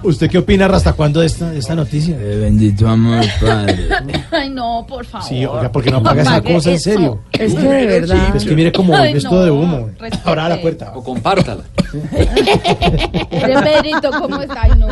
¿Usted qué opina hasta cuándo de esta, de esta noticia? Eh, bendito amor, padre. Ay, no, por favor. Sí, oiga, porque no apaga esa cosa en serio. Es que de verdad. Es que mire como Ay, esto no, de humo. respete. Ahora la puerta. O compártala. De Pedrito, ¿cómo está? Ay, no.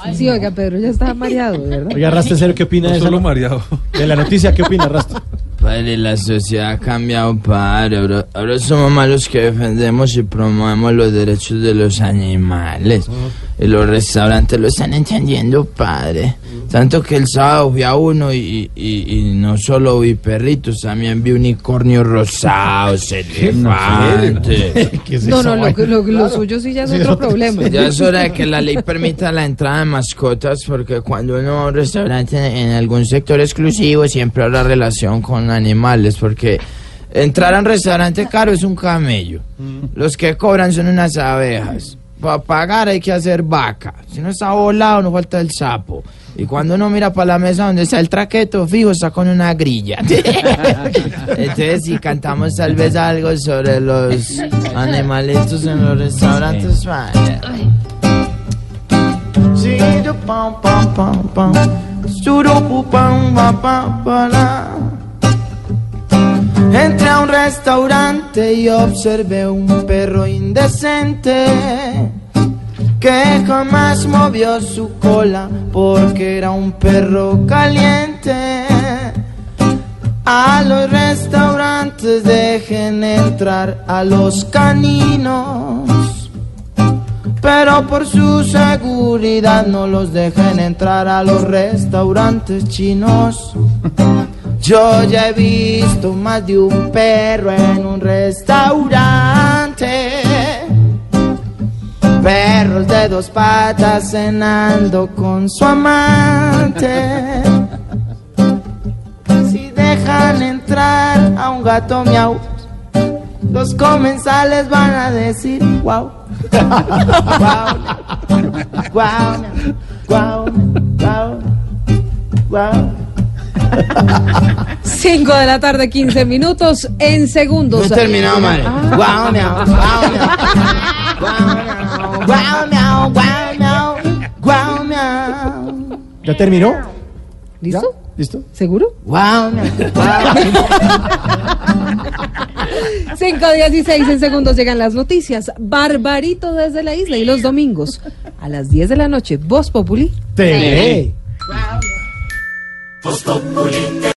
Ay, Sí, oiga, Pedro ya está mareado, ¿verdad? Oiga, Rasta, en serio, ¿qué opina de, esa Solo mareado. de la noticia? ¿Qué opina, Rasta? Padre, la sociedad ha cambiado, padre. Ahora, ahora somos malos que defendemos y promovemos los derechos de los animales. Y los restaurantes lo están entendiendo, padre. Tanto que el sábado fui a uno y, y- y no solo vi perritos, también vi unicornios rosados, elefantes. ¿Qué es No, no, lo, lo, lo suyo sí ya es Sí, otro otro- problema. Ya es hora de que la ley permita la entrada de mascotas porque cuando uno va a un restaurante en algún sector exclusivo siempre habrá relación con animales porque entrar a un restaurante caro es un camello. Los que cobran son unas abejas. Para pagar hay que hacer vaca. Si no está volado no falta el sapo. Y cuando uno mira para la mesa donde está el traqueto fijo está con una grilla. Entonces si cantamos tal vez algo sobre los animalitos en los restaurantes, vaya. Siro pam pam pam pam. Pam pam pam para. Entré a un restaurante y observé un perro indecente que jamás movió su cola porque era un perro caliente. A los restaurantes dejen entrar a los caninos. Pero por su seguridad no los dejen entrar a los restaurantes chinos. Yo ya he visto más de un perro en un restaurante. Perros de dos patas cenando con su amante. Si dejan entrar a un gato miau, los comensales van a decir wow. Guau, guau, guau, guau, guau. 5 de la tarde, 15 minutos en segundos. No he terminado, madre. Guau, miau, guau, miau. Guau, miau, guau, miau, guau, miau. ¿Ya terminó? ¿Listo? ¿Ya? ¿Listo? ¿Seguro? Guau, miau, guau. 5, 16 en segundos llegan las noticias. Barbarito desde la isla y los domingos a las 10 de la noche. Voz Populi. TV. Voz